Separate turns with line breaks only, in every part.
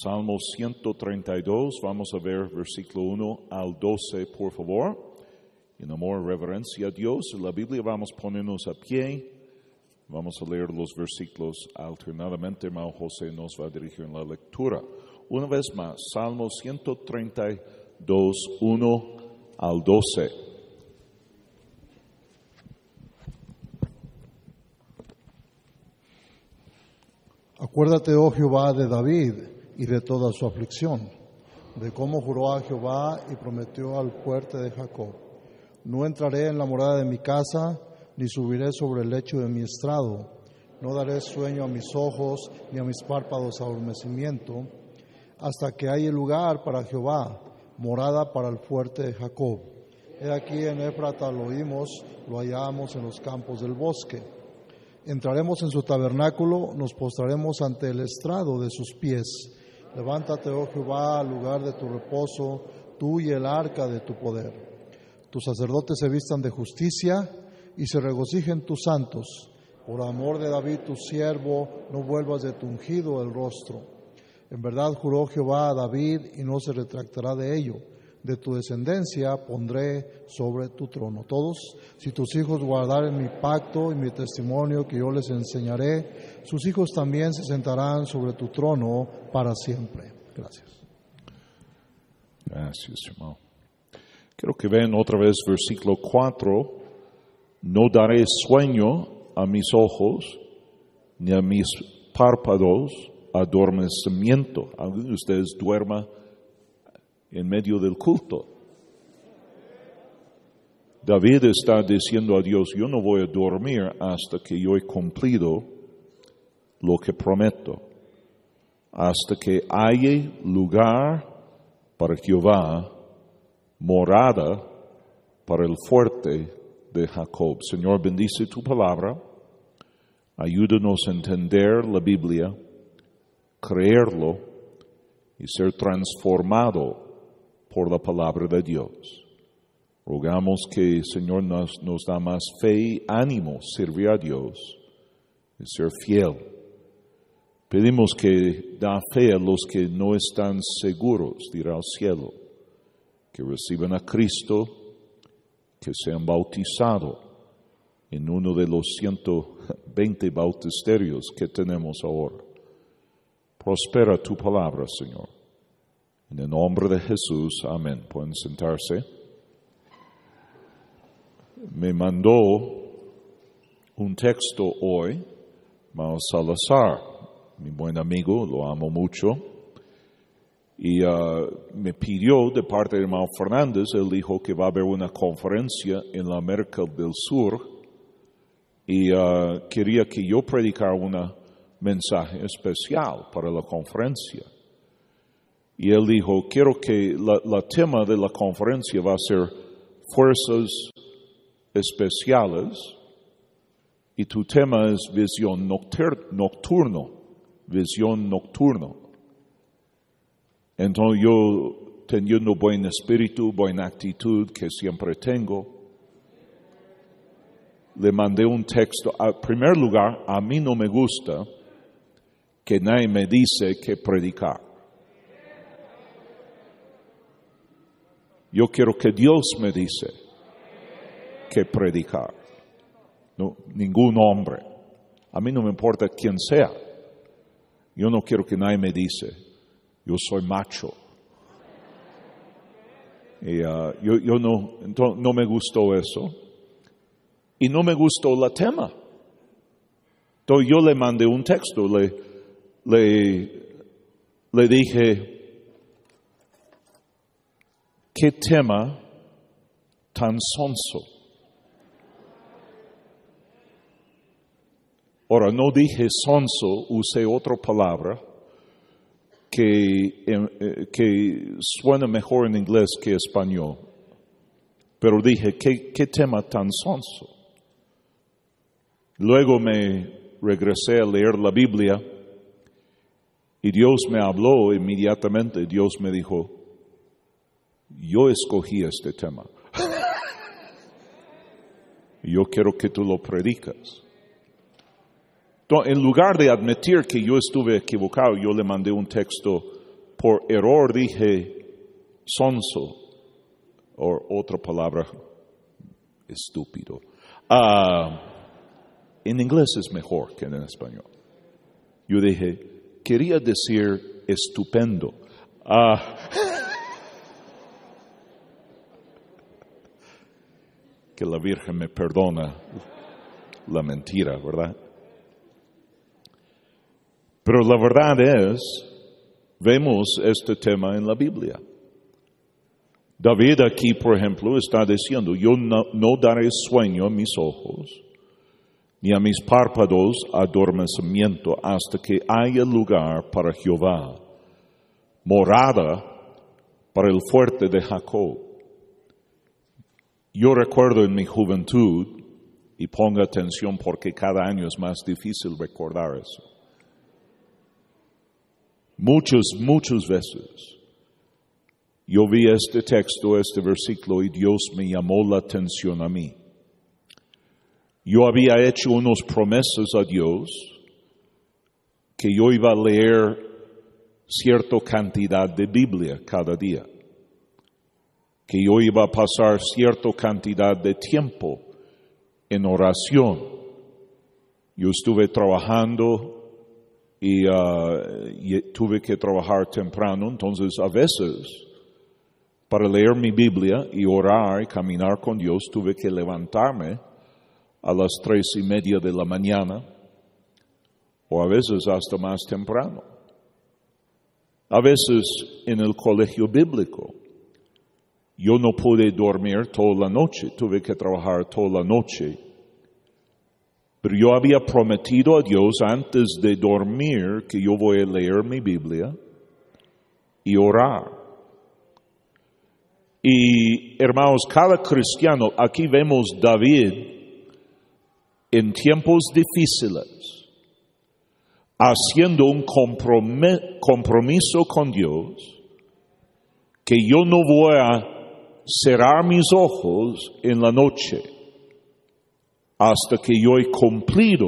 Salmo 132, vamos a ver versículo 1 al 12, por favor. En amor reverencia a Dios, en la Biblia vamos a ponernos a pie. Vamos a leer los versículos alternadamente. Hermano José nos va a dirigir en la lectura. Una vez más, Salmo 132, 1 al 12.
Acuérdate, oh Jehová, de David y de toda su aflicción, de cómo juró a Jehová y prometió al fuerte de Jacob. No entraré en la morada de mi casa, ni subiré sobre el lecho de mi estrado. No daré sueño a mis ojos, ni a mis párpados adormecimiento, hasta que haya lugar para Jehová, morada para el fuerte de Jacob. He aquí en Éfrata lo oímos, lo hallamos en los campos del bosque. Entraremos en su tabernáculo, nos postraremos ante el estrado de sus pies. Levántate, oh Jehová, al lugar de tu reposo, tú y el arca de tu poder. Tus sacerdotes se vistan de justicia y se regocijen tus santos. Por amor de David, tu siervo, no vuelvas de tu ungido el rostro. En verdad juró Jehová a David y no se retractará de ello. De tu descendencia pondré sobre tu trono. Todos, si tus hijos guardaren mi pacto y mi testimonio que yo les enseñaré, sus hijos también se sentarán sobre tu trono para siempre. Gracias.
Gracias, hermano. Quiero que vean otra vez versículo 4. No daré sueño a mis ojos, ni a mis párpados adormecimiento. Algunos de ustedes duerma en medio del culto. David está diciendo a Dios, yo no voy a dormir hasta que yo he cumplido lo que prometo, hasta que haya lugar para Jehová, morada para el fuerte de Jacob. Señor, bendice tu palabra, ayúdanos a entender la Biblia, creerlo y ser transformado por la palabra de Dios. Rogamos que el Señor nos, nos da más fe y ánimo servir a Dios y ser fiel. Pedimos que da fe a los que no están seguros de ir al cielo, que reciban a Cristo, que sean bautizados en uno de los 120 bautisterios que tenemos ahora. Prospera tu palabra, Señor. En el nombre de Jesús, amén. Pueden sentarse. Me mandó un texto hoy, Mao Salazar, mi buen amigo, lo amo mucho, y uh, me pidió de parte de Mao Fernández, él dijo que va a haber una conferencia en la América del Sur, y uh, quería que yo predicara un mensaje especial para la conferencia. Y él dijo, quiero que la, tema de la conferencia va a ser fuerzas especiales y tu tema es visión noctur- nocturno, visión nocturno. Entonces yo, teniendo buen espíritu, buena actitud que siempre tengo, le mandé un texto. En primer lugar, a mí no me gusta que nadie me dice que predicar. Yo quiero que Dios me dice que predicar. No, ningún hombre. A mí no me importa quién sea. Yo no quiero que nadie me dice, yo soy macho. Uh, yo, no, me gustó eso. Y no me gustó la tema. Entonces yo le mandé un texto, le, le dije, ¿qué tema tan sonso? Ahora, no dije sonso, usé otra palabra que, eh, que suena mejor en inglés que español. Pero dije, ¿qué, qué tema tan sonso? Luego me regresé a leer la Biblia y Dios me habló inmediatamente. Dios me dijo, yo escogí este tema. yo quiero que tú lo predicas. En lugar de admitir que yo estuve equivocado, yo le mandé un texto por error dije sonso, o otra palabra, estúpido. Ah, en inglés es mejor que en español. Yo dije, quería decir estupendo. Ah, que la Virgen me perdona la mentira, ¿verdad? Pero la verdad es, vemos este tema en la Biblia. David aquí, por ejemplo, está diciendo, yo no, no daré sueño a mis ojos, ni a mis párpados adormecimiento, hasta que haya lugar para Jehová, morada para el fuerte de Jacob. Yo recuerdo en mi juventud, y ponga atención porque cada año es más difícil recordar eso. Muchas, muchas veces yo vi este texto, este versículo, y Dios me llamó la atención a mí. Yo había hecho unas promesas a Dios que yo iba a leer cierta cantidad de Biblia cada día, que yo iba a pasar cierta cantidad de tiempo en oración. Yo estuve trabajando y, uh, y, tuve que trabajar temprano, entonces a veces para leer mi Biblia y orar y caminar con Dios tuve que levantarme a las tres y media de la mañana o a veces hasta más temprano. A veces en el colegio bíblico yo no pude dormir toda la noche, tuve que trabajar toda la noche. Pero yo había prometido a Dios antes de dormir que yo voy a leer mi Biblia y orar. Y hermanos, cada cristiano, aquí vemos David en tiempos difíciles, haciendo un compromiso con Dios, que yo no voy a cerrar mis ojos en la noche hasta que yo he cumplido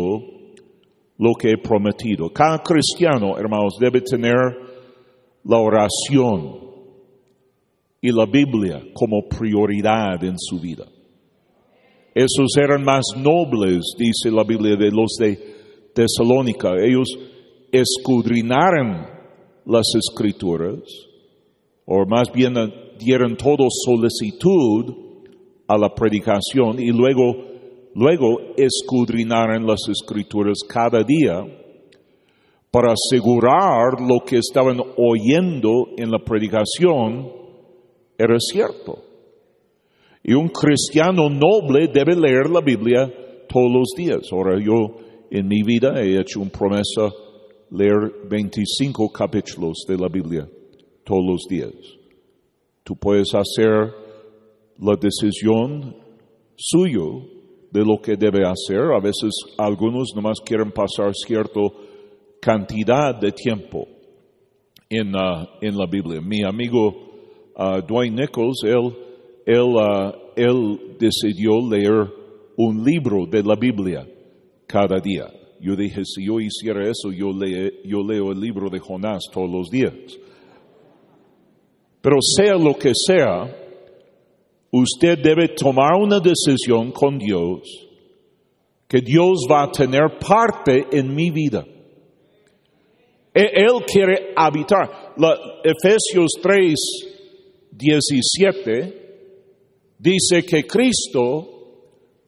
lo que he prometido. Cada cristiano, hermanos, debe tener la oración y la Biblia como prioridad en su vida. Esos eran más nobles, dice la Biblia, de los de Tesalónica. Ellos escudrinaron las escrituras, o más bien dieron todo solicitud a la predicación y luego, luego escudrinaron las escrituras cada día para asegurar lo que estaban oyendo en la predicación era cierto. Y un cristiano noble debe leer la Biblia todos los días. Ahora yo en mi vida he hecho una promesa leer 25 capítulos de la Biblia todos los días. Tú puedes hacer la decisión suyo de lo que debe hacer. A veces algunos nomás quieren pasar cierta cantidad de tiempo en, uh, en la Biblia. Mi amigo uh, Dwayne Nichols, él, él, uh, él decidió leer un libro de la Biblia cada día. Yo dije, si yo hiciera eso, yo, lee, yo leo el libro de Jonás todos los días. Pero sea lo que sea, usted debe tomar una decisión con Dios que Dios va a tener parte en mi vida. E-, él quiere habitar. La, Efesios 3, 17 dice que Cristo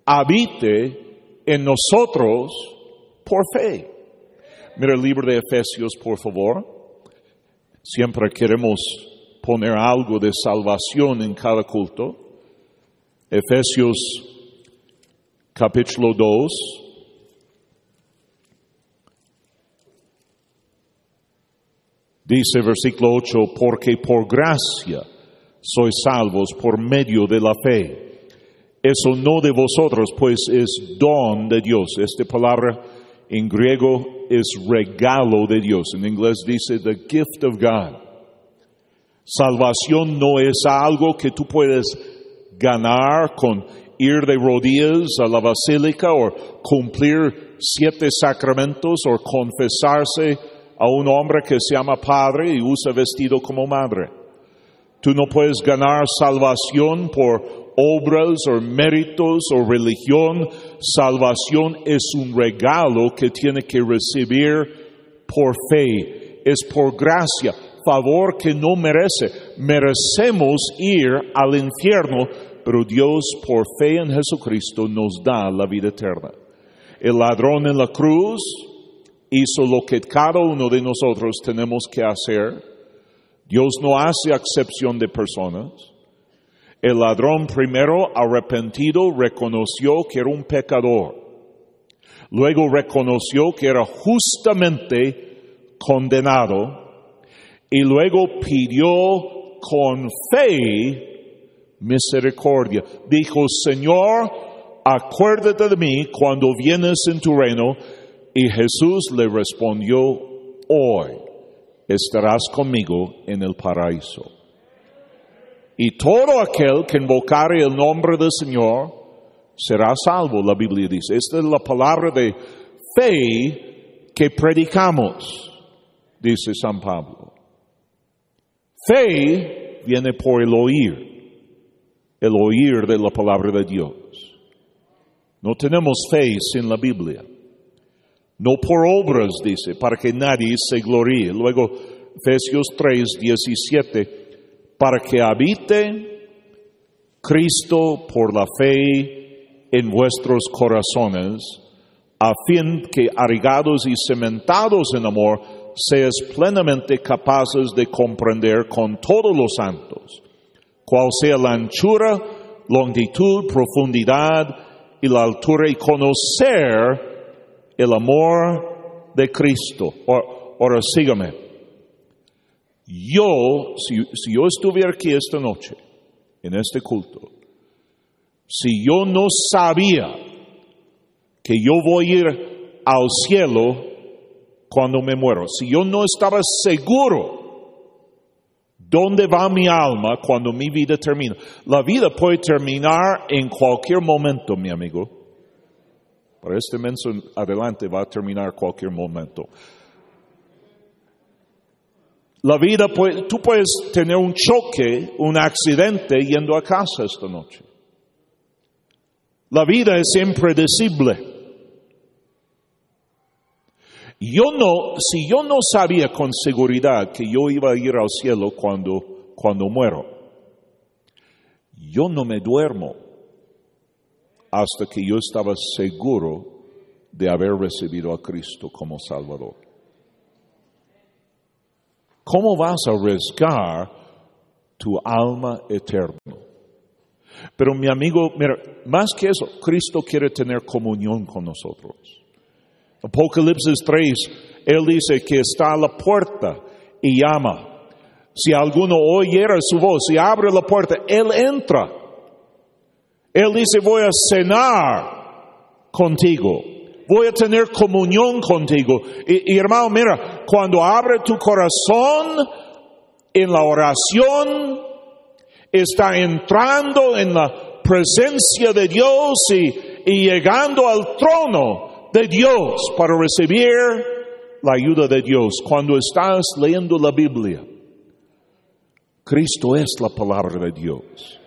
habite en nosotros por fe. Mira el libro de Efesios, por favor. Siempre queremos poner algo de salvación en cada culto. Efesios capítulo 2. Dice versículo 8, porque por gracia sois salvos por medio de la fe. Eso no de vosotros, pues es don de Dios. Esta palabra en griego es regalo de Dios. En inglés dice the gift of God. Salvación no es algo que tú puedes ganar con ir de rodillas a la basílica o cumplir siete sacramentos o confesarse a un hombre que se llama padre y usa vestido como madre. Tú no puedes ganar salvación por obras o méritos o religión. Salvación es un regalo que tiene que recibir por fe. Es por gracia, favor que no merece. Merecemos ir al infierno, pero Dios por fe en Jesucristo nos da la vida eterna. El ladrón en la cruz hizo lo que cada uno de nosotros tenemos que hacer. Dios no hace excepción de personas. El ladrón primero arrepentido reconoció que era un pecador. Luego reconoció que era justamente condenado y luego pidió con fe misericordia. Dijo, Señor, acuérdate de mí cuando vienes en tu reino. Y Jesús le respondió, hoy estarás conmigo en el paraíso. Y todo aquel que invocare el nombre del Señor será salvo, la Biblia dice. Esta es la palabra de fe que predicamos, dice San Pablo. Fe viene por el oír, el oír de la palabra de Dios. No tenemos fe sin la Biblia. No por obras, dice, para que nadie se gloríe. Luego, Efesios 3, 17, para que habite Cristo por la fe en vuestros corazones, a fin que arrigados y cementados en amor, seas plenamente capaces de comprender con todos los santos cuál sea la anchura, longitud, profundidad y la altura y conocer el amor de Cristo. Ahora sígame. Yo, si, si, yo estuviera aquí esta noche, en este culto, si yo no sabía que yo voy a ir al cielo cuando me muero, si yo no estaba seguro dónde va mi alma cuando mi vida termina, la vida puede terminar en cualquier momento, mi amigo. Para este menso adelante va a terminar cualquier momento. La vida, puede, tú puedes tener un choque, un accidente yendo a casa esta noche. La vida es impredecible. Yo no, si yo no sabía con seguridad que yo iba a ir al cielo cuando, cuando muero, yo no me duermo hasta que yo estaba seguro de haber recibido a Cristo como Salvador. ¿Cómo vas a arriesgar tu alma eterna? Pero mi amigo, mira, más que eso, Cristo quiere tener comunión con nosotros. Apocalipsis 3, Él dice que está a la puerta y llama. Si alguno oyera su voz y abre la puerta, Él entra. Él dice, voy a cenar contigo. Voy a tener comunión contigo. Y, hermano, mira, cuando abre tu corazón en la oración, está entrando en la presencia de Dios y llegando al trono de Dios para recibir la ayuda de Dios. Cuando estás leyendo la Biblia, Cristo es la palabra de Dios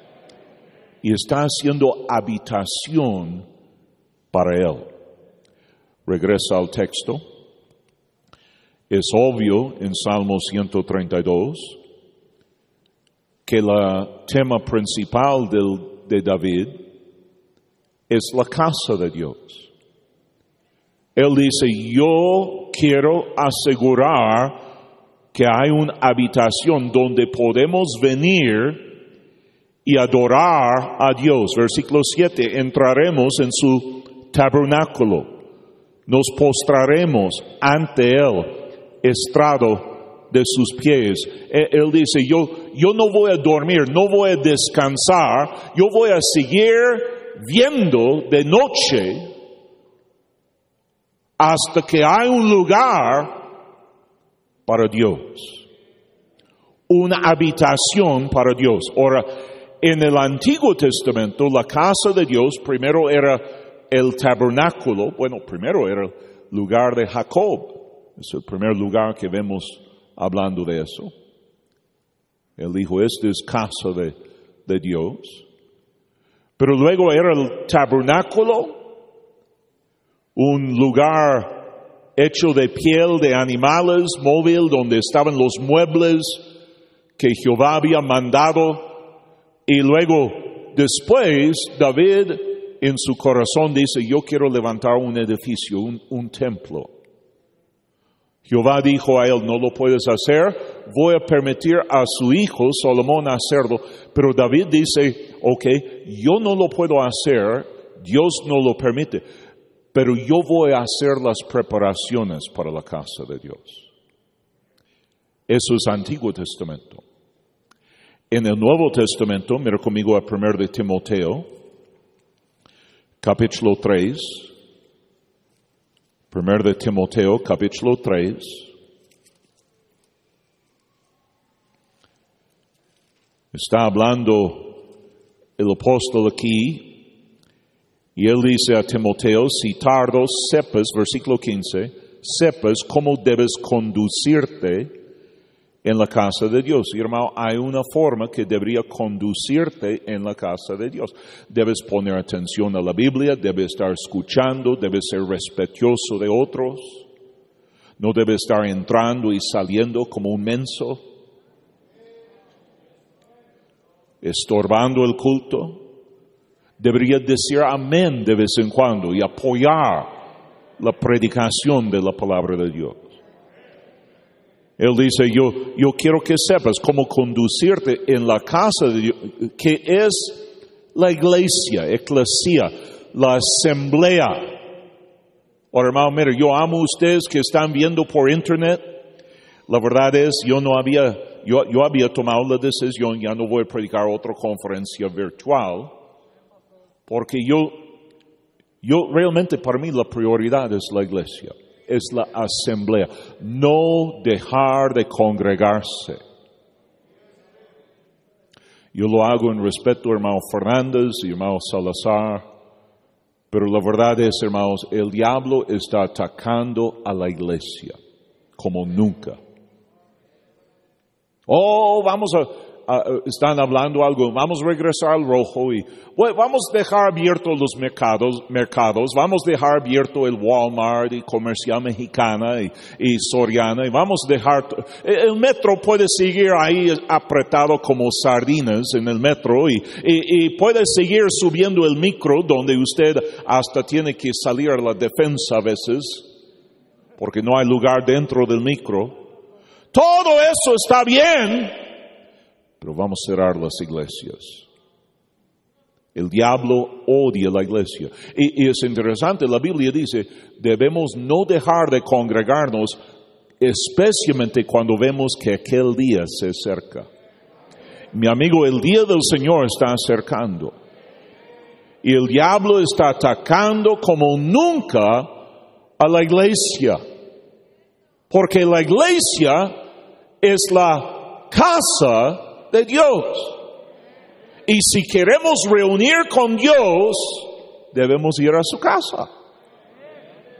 y está haciendo habitación para Él. Regresa al texto. Es obvio en Salmo 132 que el tema principal de David es la casa de Dios. Él dice, yo quiero asegurar que hay una habitación donde podemos venir y adorar a Dios. Versículo 7, entraremos en su tabernáculo, nos postraremos ante Él, estrado de sus pies. Él dice, yo, yo no voy a dormir, no voy a descansar, yo voy a seguir viendo de noche hasta que hay un lugar para Dios, una habitación para Dios. Ahora, en el Antiguo Testamento, la casa de Dios primero era el tabernáculo, bueno, primero era el lugar de Jacob. Es el primer lugar que vemos hablando de eso. Él dijo, esta es casa de, de Dios. Pero luego era el tabernáculo, un lugar hecho de piel de animales móvil donde estaban los muebles que Jehová había mandado. Y luego, después, David en su corazón dice, yo quiero levantar un edificio, un, un templo. Jehová dijo a él, no lo puedes hacer, voy a permitir a su hijo Salomón hacerlo. Pero David dice, ok, yo no lo puedo hacer, Dios no lo permite, pero yo voy a hacer las preparaciones para la casa de Dios. Eso es Antiguo Testamento. En el Nuevo Testamento, mira conmigo a 1 de Timoteo, capítulo 3. 1 de Timoteo, capítulo 3. Está hablando el apóstol aquí y él dice a Timoteo, si tardo sepas, versículo 15, sepas cómo debes conducirte en la casa de Dios. Y hermano, hay una forma que debería conducirte en la casa de Dios. Debes poner atención a la Biblia, debes estar escuchando, debes ser respetuoso de otros. No debes estar entrando y saliendo como un menso, estorbando el culto. Debería decir amén de vez en cuando y apoyar la predicación de la palabra de Dios. Él dice, yo, yo quiero que sepas cómo conducirte en la casa de Dios, que es la iglesia, eclesia, la asamblea. Ahora, hermano, mire, yo amo a ustedes que están viendo por internet. La verdad es, yo no había, yo, yo había tomado la decisión, ya no voy a predicar otra conferencia virtual, porque yo, yo realmente para mí la prioridad es la iglesia es la asamblea, no dejar de congregarse. Yo lo hago en respeto a hermano Fernández y hermano Salazar, pero la verdad es, hermanos, el diablo está atacando a la iglesia como nunca. Oh, vamos a, están hablando algo, vamos a regresar al rojo y vamos a dejar abiertos los mercados, mercados, vamos a dejar abierto el Walmart y Comercial Mexicana y, Soriana y vamos a dejar, el metro puede seguir ahí apretado como sardinas en el metro y, y, puede seguir subiendo el micro donde usted hasta tiene que salir a la defensa a veces porque no hay lugar dentro del micro. Todo eso está bien, pero vamos a cerrar las iglesias. El diablo odia la iglesia. Y, es interesante, la Biblia dice, debemos no dejar de congregarnos, especialmente cuando vemos que aquel día se acerca. Mi amigo, el día del Señor está acercando. Y el diablo está atacando como nunca a la iglesia. Porque la iglesia es la casa de Dios. Y si queremos reunir con Dios, debemos ir a su casa.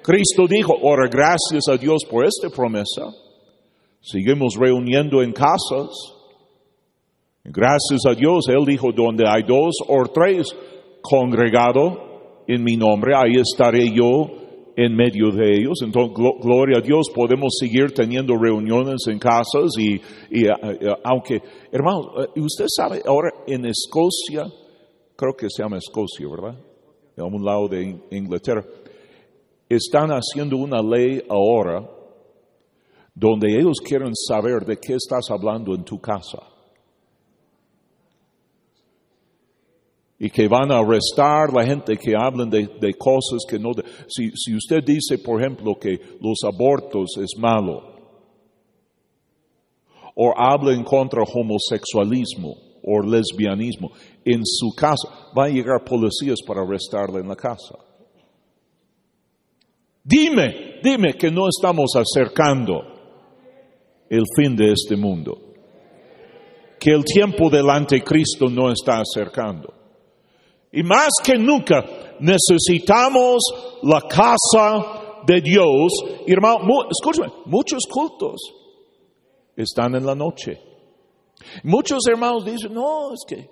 Cristo dijo, ora gracias a Dios por esta promesa. Seguimos reuniendo en casas. Gracias a Dios, Él dijo, donde hay dos o tres congregado en mi nombre, ahí estaré yo en medio de ellos. Entonces, gloria a Dios, podemos seguir teniendo reuniones en casas y, y eh, eh, aunque, hermanos, eh, usted sabe, ahora en Escocia, creo que se llama Escocia, ¿verdad? De un lado de Inglaterra, están haciendo una ley ahora donde ellos quieren saber de qué estás hablando en tu casa. Y que van a arrestar la gente que hablan de, cosas que no... si, usted dice, por ejemplo, que los abortos es malo, o habla en contra homosexualismo o lesbianismo, en su casa van a llegar policías para arrestarle en la casa. Dime, dime que no estamos acercando el fin de este mundo, que el tiempo del anticristo no está acercando. Y más que nunca necesitamos la casa de Dios, hermano, escúchame, muchos cultos están en la noche. Muchos hermanos dicen, no, es que,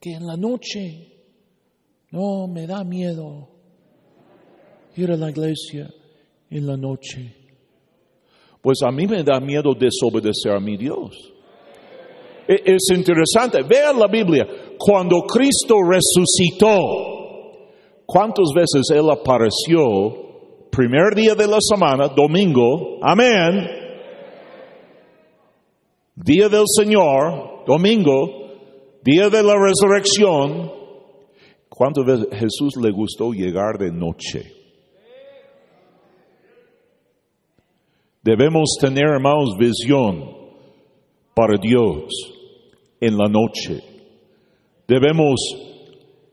que en la noche, no, me da miedo ir a la iglesia en la noche. Pues a mí me da miedo desobedecer a mi Dios. E- Es interesante, vean la Biblia, cuando Cristo resucitó, ¿cuántas veces Él apareció? Primer día de la semana, domingo, amén. Día del Señor, domingo, día de la resurrección. ¿Cuántas veces Jesús le gustó llegar de noche? Debemos tener, hermanos, visión para Dios en la noche. Debemos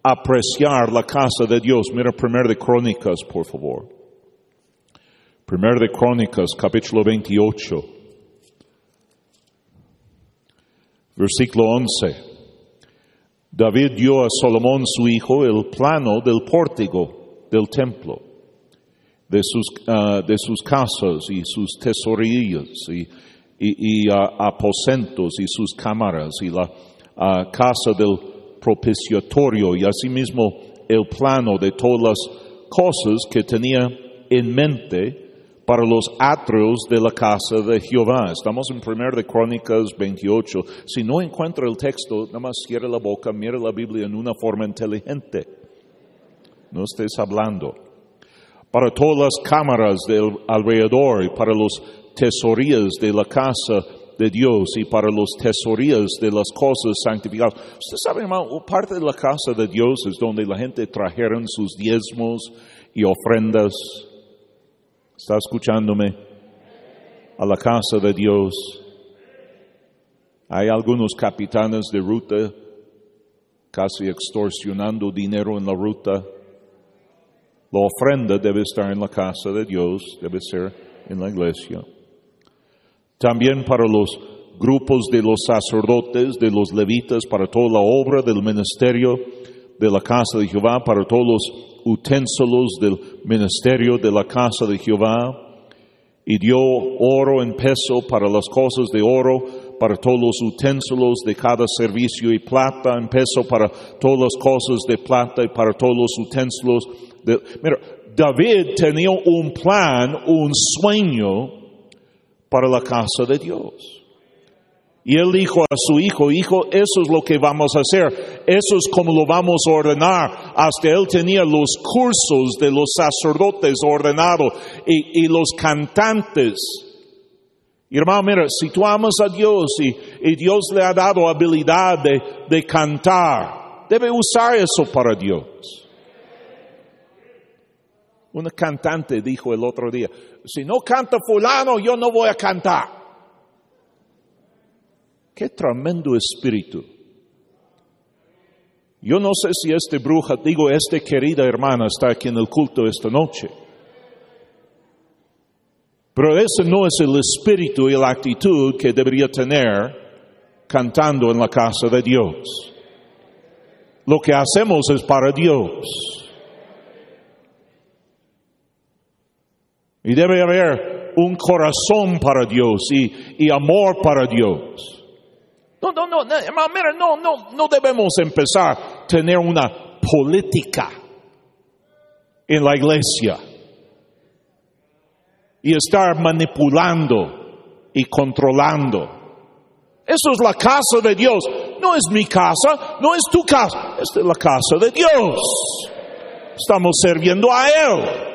apreciar la casa de Dios. Mira, primer de Crónicas, por favor. Primer de Crónicas, capítulo 28, versículo 11. David dio a Salomón su hijo el plano del pórtico del templo, de sus, ah, de sus casas y sus tesorillas y, y- y, ah, aposentos y sus cámaras y la ah, casa del propiciatorio y asimismo el plano de todas las cosas que tenía en mente para los atrios de la casa de Jehová. Estamos en 1 de Crónicas 28. Si no encuentra el texto, nada más cierre la boca, mire la Biblia en una forma inteligente. No estés hablando. Para todas las cámaras del alrededor y para los tesorías de la casa de Dios y para los tesorías de las cosas santificadas. Usted sabe, hermano, parte de la casa de Dios es donde la gente trajeron sus diezmos y ofrendas. ¿Está escuchándome? A la casa de Dios. Hay algunos capitanes de ruta casi extorsionando dinero en la ruta. La ofrenda debe estar en la casa de Dios, debe ser en la iglesia. También para los grupos de los sacerdotes, de los levitas, para toda la obra del ministerio de la casa de Jehová, para todos los utensilios del ministerio de la casa de Jehová. Y dio oro en peso para las cosas de oro, para todos los utensilios de cada servicio, y plata en peso para todas las cosas de plata y para todos los utensilios. De... Mira, David tenía un plan, un sueño para la casa de Dios. Y él dijo a su hijo, hijo, eso es lo que vamos a hacer, eso es como lo vamos a ordenar. Hasta él tenía los cursos de los sacerdotes ordenados y, y los cantantes. Y hermano, mira, si tú amas a Dios y, Dios le ha dado habilidad de cantar, debe usar eso para Dios. Una cantante dijo el otro día, si no canta fulano, yo no voy a cantar. Qué tremendo espíritu. Yo no sé si este bruja, digo, esta querida hermana está aquí en el culto esta noche. Pero ese no es el espíritu y la actitud que debería tener cantando en la casa de Dios. Lo que hacemos es para Dios. Y debe haber un corazón para Dios y, amor para Dios. No, no, no, no, hermano, mira, no, no, no debemos empezar a tener una política en la iglesia y estar manipulando y controlando. Eso es la casa de Dios. No es mi casa, no es tu casa, esta es la casa de Dios. Estamos sirviendo a Él.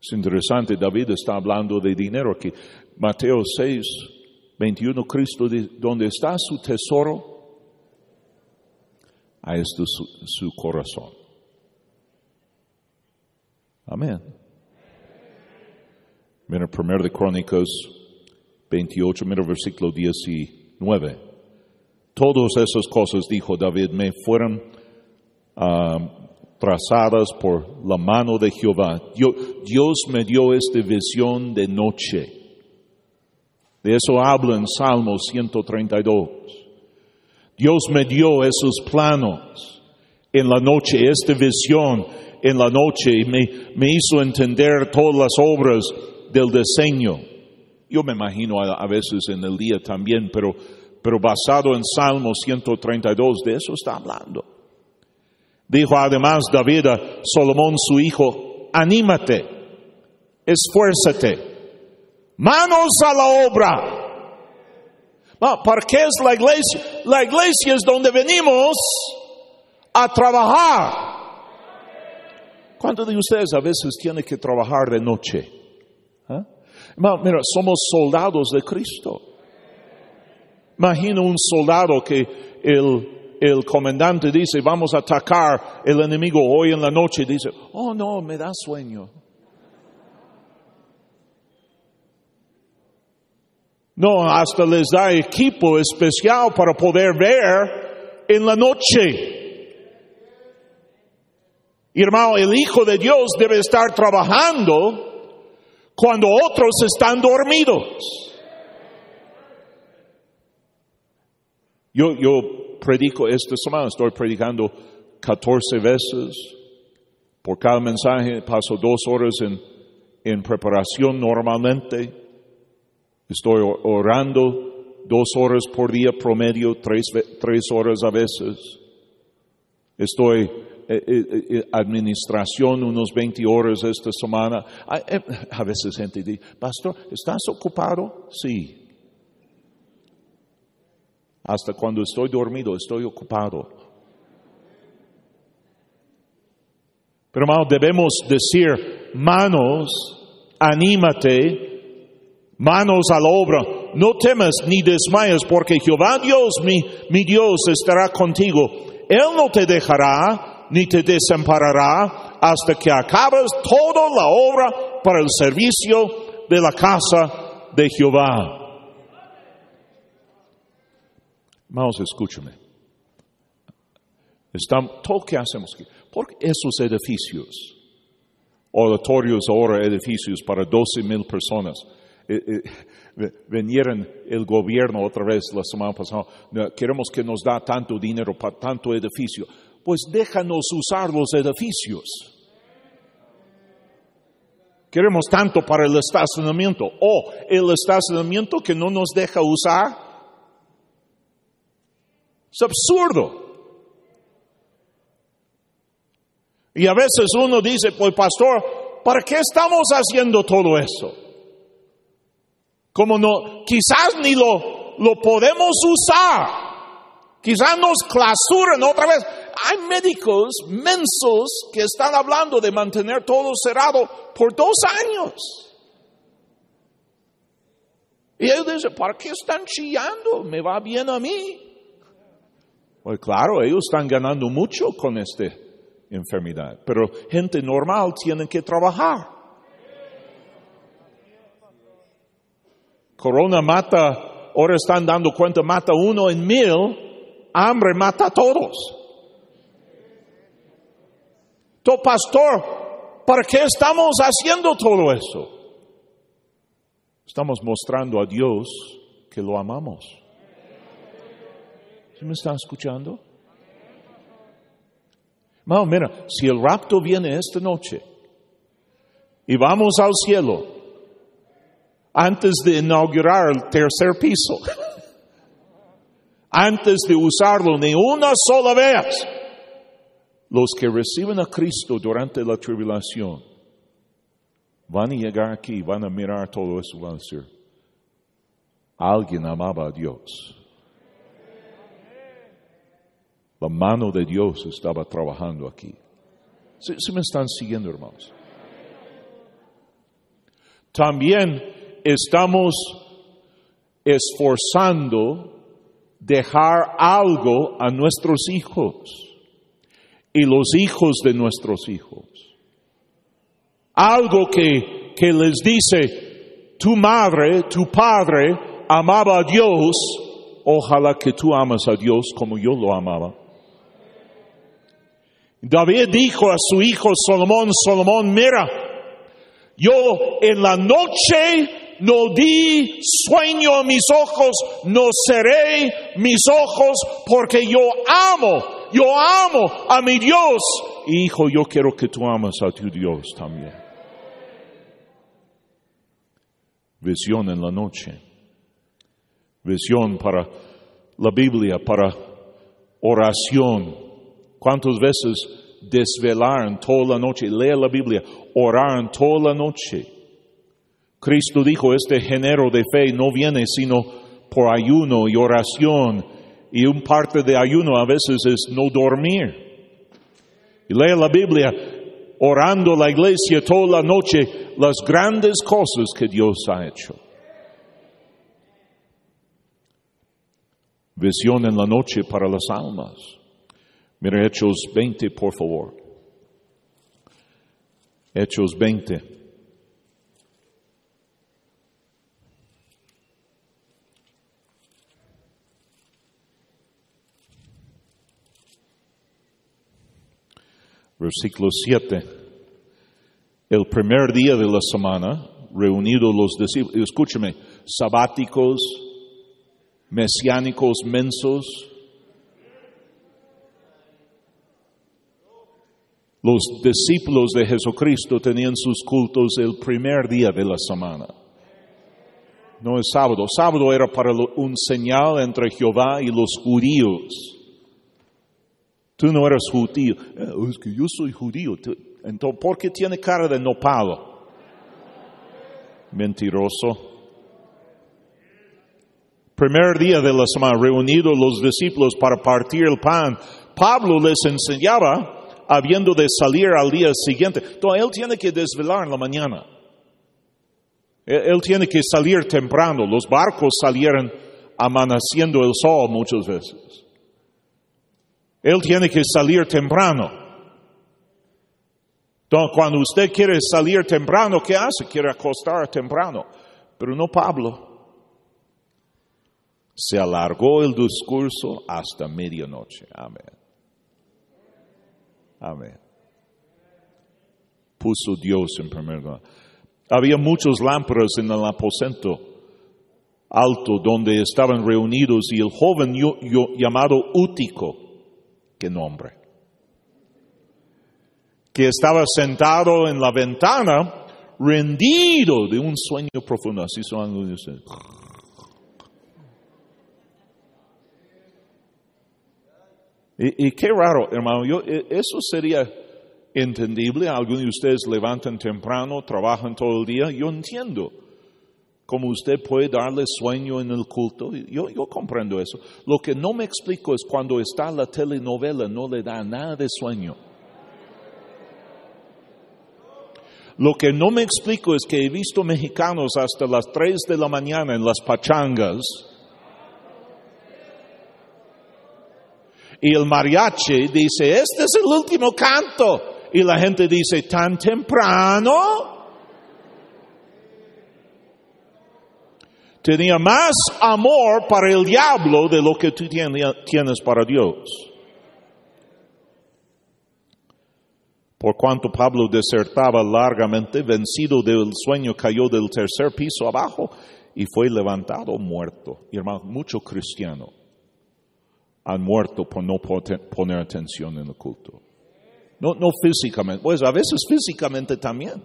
Es interesante, David está hablando de dinero aquí. Mateo 6, 21, Cristo dice, donde está su tesoro, ahí está su, corazón. Amén. Mira, primero de Crónicas 28, mira versículo 19. Todas esas cosas, dijo David, me fueron ah, trazadas por la mano de Jehová. Dios, me dio esta visión de noche. De eso habla en Salmo 132. Dios me dio esos planos en la noche, esta visión en la noche me, me hizo entender todas las obras del diseño. Yo me imagino a, a veces en el día también, pero, pero basado en Salmo 132, de eso está hablando. Dijo además David a Solomón su hijo, anímate, esfuérzate, manos a la obra. ¿Para qué es la iglesia? La iglesia es donde venimos a trabajar. ¿Cuántos de ustedes a veces tienen que trabajar de noche? ¿Ah? Mira, somos soldados de Cristo. Imagina un soldado que el, el comandante dice, vamos a atacar el enemigo hoy en la noche. Dice, oh no, me da sueño. No, hasta les da equipo especial para poder ver en la noche. Hermano, el Hijo de Dios debe estar trabajando cuando otros están dormidos. Yo, yo predico esta semana, estoy predicando 14 veces. Por cada mensaje paso dos horas en, en preparación normalmente. Estoy orando dos horas por día promedio, tres, tres horas a veces. Estoy eh, eh, eh, administración unos 20 horas esta semana. A veces gente dice, pastor, ¿estás ocupado? Sí. Hasta cuando estoy dormido estoy ocupado. Pero hermano, debemos decir, manos, anímate, manos a la obra, no temas ni desmayes, porque Jehová Dios, mi, mi Dios, estará contigo. Él no te dejará ni te desamparará hasta que acabes toda la obra para el servicio de la casa de Jehová. Vamos, escúchame. Estamos, todo que hacemos aquí, porque esos edificios, oratorios ahora, edificios para 12 mil personas, eh, eh, el gobierno otra vez la semana pasada, queremos que nos da tanto dinero para tanto edificio pues déjanos usar los edificios. Queremos tanto para el estacionamiento o el estacionamiento que no nos deja usar. Es absurdo. Y a veces uno dice, pues pastor, ¿para qué estamos haciendo todo eso? Como no, quizás ni lo, lo podemos usar. Quizás nos clausuren otra vez hay médicos mensos que están hablando de mantener todo cerrado por dos años. Y ellos dicen, ¿para qué están chillando? Me va bien a mí. Pues claro, ellos están ganando mucho con esta enfermedad, pero gente normal tiene que trabajar. Corona mata, ahora están dando cuenta, mata uno en mil, hambre mata a todos pastor, ¿para qué estamos haciendo todo eso? Estamos mostrando a Dios que lo amamos. ¿Sí me están escuchando? No, mira, si el rapto viene esta noche y vamos al cielo antes de inaugurar el tercer piso, antes de usarlo ni una sola vez, los que reciben a Cristo durante la tribulación van a llegar aquí, van a mirar todo eso, van a decir, alguien amaba a Dios. La mano de Dios estaba trabajando aquí. ¿Sí, me están siguiendo, hermanos? También estamos esforzando dejar algo a nuestros hijos y los hijos de nuestros hijos. Algo que, que les dice, tu madre, tu padre amaba a Dios, ojalá que tú amas a Dios como yo lo amaba. David dijo a su hijo Salomón, Salomón, mira, yo en la noche no di sueño a mis ojos, no seré mis ojos porque yo amo yo amo a mi Dios. Hijo, yo quiero que tú ames a tu Dios también. Visión en la noche. Visión para la Biblia, para oración. ¿Cuántas veces desvelar toda la noche? Leer la Biblia, orar toda la noche. Cristo dijo, este género de fe no viene sino por ayuno y oración. Y un parte de ayuno a veces es no dormir. Y lee la Biblia orando la iglesia toda la noche las grandes cosas que Dios ha hecho. Visión en la noche para las almas. Mira Hechos 20, por favor. Hechos 20. Versículo 7. El primer día de la semana, reunidos los discípulos, escúcheme, sabáticos, mesiánicos, mensos, Los discípulos de Jesucristo tenían sus cultos el primer día de la semana. No es sábado. Sábado era para un señal entre Jehová y los judíos. Tú no eres judío. Eh, es que yo soy judío. Entonces, ¿por qué tiene cara de nopalo? Mentiroso. Primer día de la semana, reunidos los discípulos para partir el pan, Pablo les enseñaba habiendo de salir al día siguiente. Entonces, él tiene que desvelar en la mañana. Él, él tiene que salir temprano. Los barcos salieron amaneciendo el sol muchas veces. Él tiene que salir temprano. Entonces, cuando usted quiere salir temprano, ¿qué hace? Quiere acostar temprano. Pero no Pablo. Se alargó el discurso hasta medianoche. Amén. Amén. Puso Dios en primer lugar. Había muchos lámparas en el aposento alto donde estaban reunidos y el joven llamado Útico, qué nombre, que estaba sentado en la ventana rendido de un sueño profundo. Así son algunos ustedes. Y, qué raro, hermano, yo, e, eso sería entendible. Algunos de ustedes levantan temprano, trabajan todo el día. Yo entiendo cómo usted puede darle sueño en el culto. Yo, yo comprendo eso. Lo que no me explico es cuando está la telenovela, no le da nada de sueño. Lo que no me explico es que he visto mexicanos hasta las 3 de la mañana en las pachangas Y el mariachi dice, este es el último canto. Y la gente dice, tan temprano. Tenía más amor para el diablo de lo que tú tienes para Dios. Por cuanto Pablo desertaba largamente, vencido del sueño, cayó del tercer piso abajo y fue levantado muerto. Y hermano, mucho cristiano han muerto por no poner atención en el culto. No, no físicamente, pues a veces físicamente también,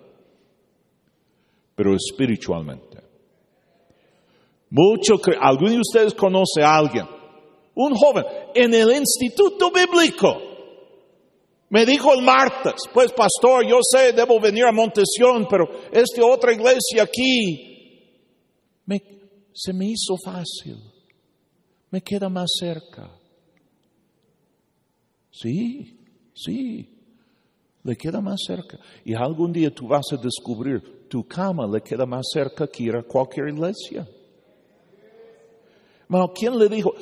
pero espiritualmente. Mucho, ¿Alguno de ustedes conoce a alguien? Un joven en el instituto bíblico. Me dijo el martes, pues pastor, yo sé, debo venir a Montesión, pero esta otra iglesia aquí se me hizo fácil, me queda más cerca. Sí, sí, le queda más cerca. Y algún día tú vas a descubrir, tu cama le queda más cerca que ir a cualquier iglesia. Bueno, ¿quién le dijo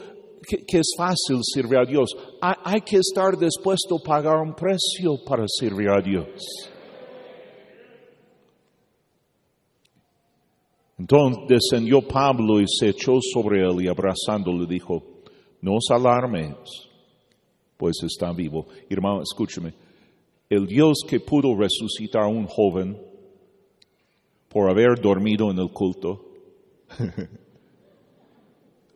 que, es fácil servir a Dios? Hay, hay que estar dispuesto a pagar un precio para servir a Dios. Entonces descendió Pablo y se echó sobre él y abrazándole dijo, no os alarmes pues está vivo. Hermano, escúcheme. El Dios que pudo resucitar a un joven por haber dormido en el culto,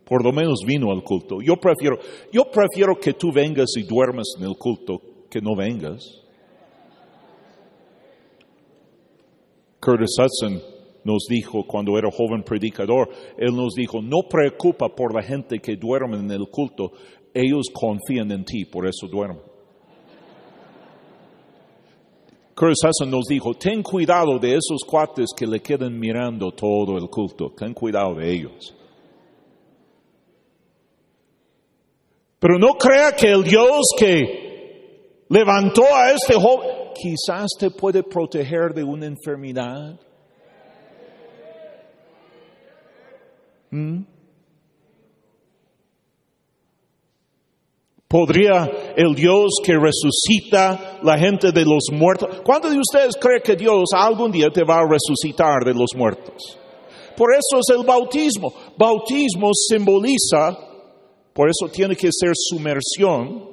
Por lo menos vino al culto. Yo prefiero, yo prefiero que tú vengas y duermas en el culto que no vengas. Curtis Hudson nos dijo cuando era joven predicador, él nos dijo, no preocupa por la gente que duerme en el culto, ellos confían en ti, por eso duermen. Curtis Hudson nos dijo, ten cuidado de esos cuates que le quedan mirando todo el culto, ten cuidado de ellos. Pero no crea que el Dios que levantó a este joven quizás te puede proteger de una enfermedad. ¿Mm? ¿Podría el Dios que resucita la gente de los muertos? ¿Cuántos de ustedes creen que Dios algún día te va a resucitar de los muertos? Por eso es el bautismo. Bautismo simboliza, por eso tiene que ser sumersión,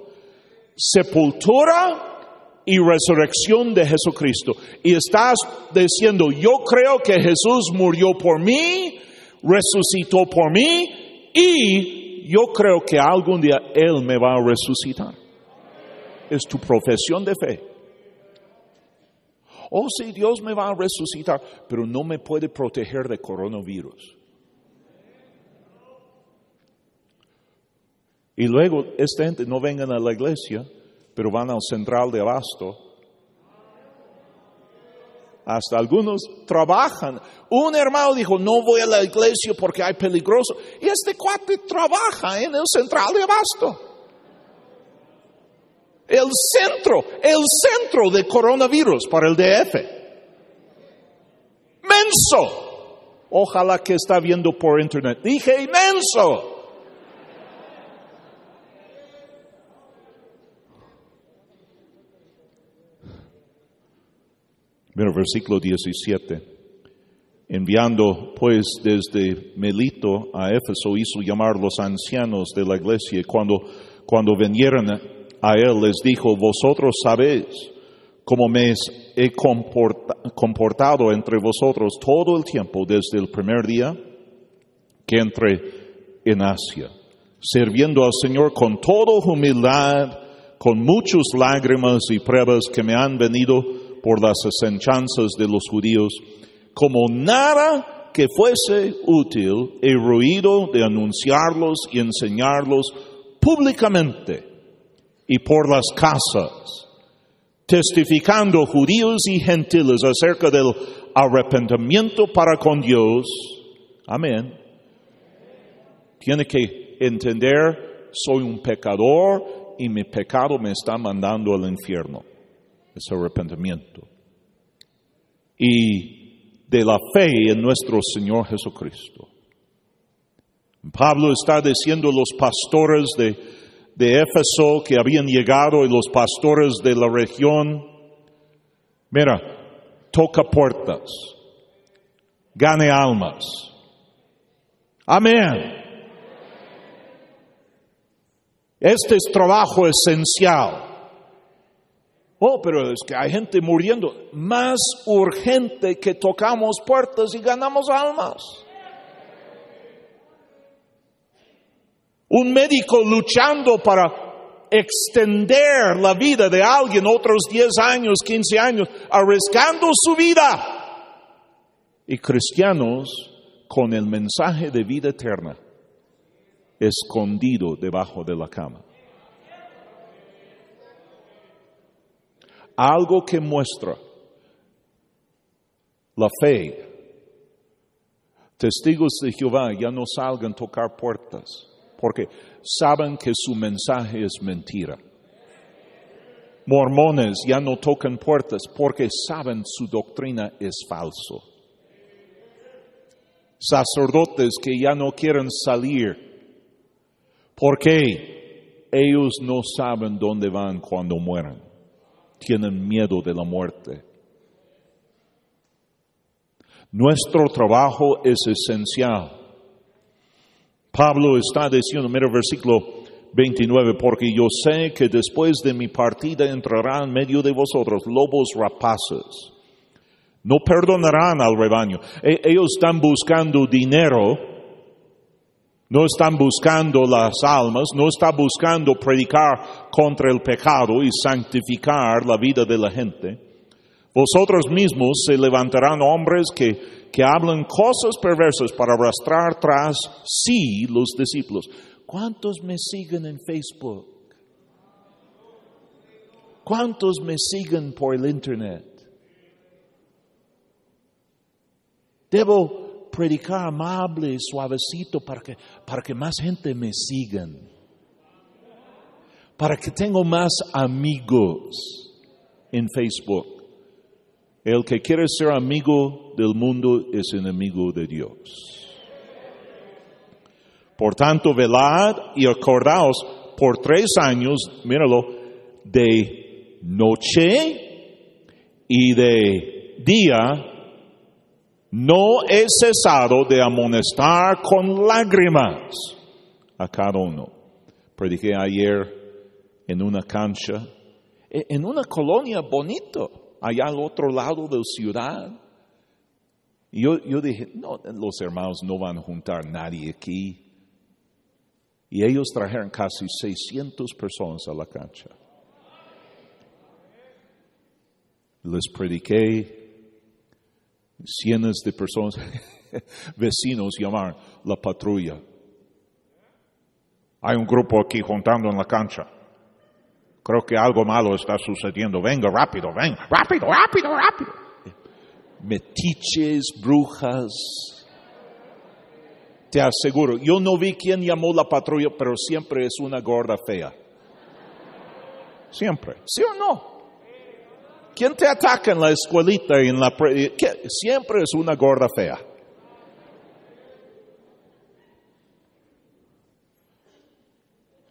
sepultura y resurrección de Jesucristo. Y estás diciendo, yo creo que Jesús murió por mí, resucitó por mí y yo creo que algún día Él me va a resucitar. Es tu profesión de fe. Oh, sí, Dios me va a resucitar, pero no me puede proteger de coronavirus. Y luego esta gente no vengan a la iglesia, pero van al central de abasto hasta algunos trabajan. Un hermano dijo, no voy a la iglesia porque hay peligroso. Y este cuate trabaja en el central de abasto. El centro, el centro de coronavirus para el DF. Menso. Ojalá que está viendo por internet. Dije inmenso. Mira, versículo 17. Enviando pues desde Melito a Éfeso, hizo llamar los ancianos de la iglesia cuando, cuando vinieron a él les dijo, vosotros sabéis cómo me he comportado entre vosotros todo el tiempo desde el primer día que entré en Asia, sirviendo al Señor con toda humildad, con muchas lágrimas y pruebas que me han venido por las asechanzas de los judíos, como nada que fuese útil, he ruido de anunciarlos y enseñarlos públicamente y por las casas, testificando judíos y gentiles acerca del arrepentimiento para con Dios. Amén. Tiene que entender, soy un pecador y mi pecado me está mandando al infierno es arrepentimiento. Y de la fe en nuestro Señor Jesucristo. Pablo está diciendo a los pastores de, de Éfeso que habían llegado y los pastores de la región, mira, toca puertas, gane almas. Amén. Este es trabajo esencial. Oh, pero es que hay gente muriendo. Más urgente que tocamos puertas y ganamos almas. Un médico luchando para extender la vida de alguien otros 10 años, 15 años, arriesgando su vida. Y cristianos con el mensaje de vida eterna escondido debajo de la cama. Algo que muestra la fe. Testigos de Jehová ya no salgan a tocar puertas porque saben que su mensaje es mentira. Mormones ya no tocan puertas porque saben su doctrina es falso. Sacerdotes que ya no quieren salir porque ellos no saben dónde van cuando mueren tienen miedo de la muerte. Nuestro trabajo es esencial. Pablo está diciendo, mira versículo 29, porque yo sé que después de mi partida entrarán en medio de vosotros lobos rapaces. No perdonarán al rebaño. E, ellos están buscando dinero, No están buscando las almas, no está buscando predicar contra el pecado y santificar la vida de la gente. Vosotros mismos se levantarán hombres que, que hablan cosas perversas para arrastrar tras sí los discípulos. ¿Cuántos me siguen en Facebook? ¿Cuántos me siguen por el Internet? Debo predicar amable suavecito para que, para que más gente me sigan. Para que tengo más amigos en Facebook. El que quiere ser amigo del mundo es enemigo de Dios. Por tanto, velad y acordaos por tres años, míralo, de noche y de día no he cesado de amonestar con lágrimas a cada uno. Prediqué ayer en una cancha, e, en una colonia bonito, allá al otro lado de la ciudad. Y yo, yo dije, no, los hermanos no van a juntar nadie aquí. Y ellos trajeron casi 600 personas a la cancha. Les prediqué cientos de personas, vecinos llamaron la patrulla. Hay un grupo aquí juntando en la cancha. Creo que algo malo está sucediendo. Venga, rápido, ven, rápido, rápido, rápido. Metiches, brujas. Te aseguro, yo no vi quién llamó la patrulla, pero siempre es una gorda fea. Siempre, ¿sí o no? ¿Quién te ataca en la escuelita y en la siempre es una gorda fea?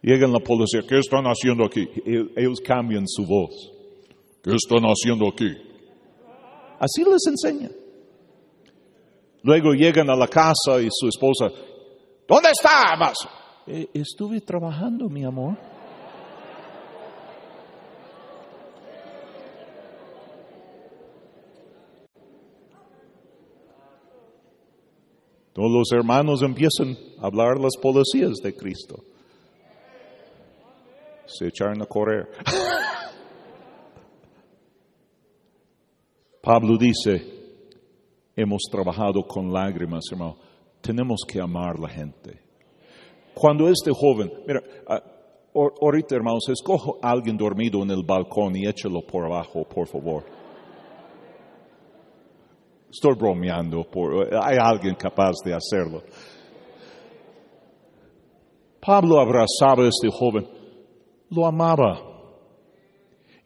Llegan la policía, ¿qué están haciendo aquí? Ellos cambian su voz. ¿Qué están haciendo aquí? Así les enseña. Luego llegan a la casa y su esposa, ¿dónde estabas? Eh, estuve trabajando, mi amor. Todos los hermanos empiezan a hablar las policías de Cristo. Se echaron a correr. Pablo dice, hemos trabajado con lágrimas, hermano. Tenemos que amar la gente. Cuando este joven, mira, ah, ahorita hermanos, escojo a alguien dormido en el balcón y échalo por abajo, por favor. Estoy bromeando, por, hay alguien capaz de hacerlo. Pablo abrazaba a este joven, lo amaba.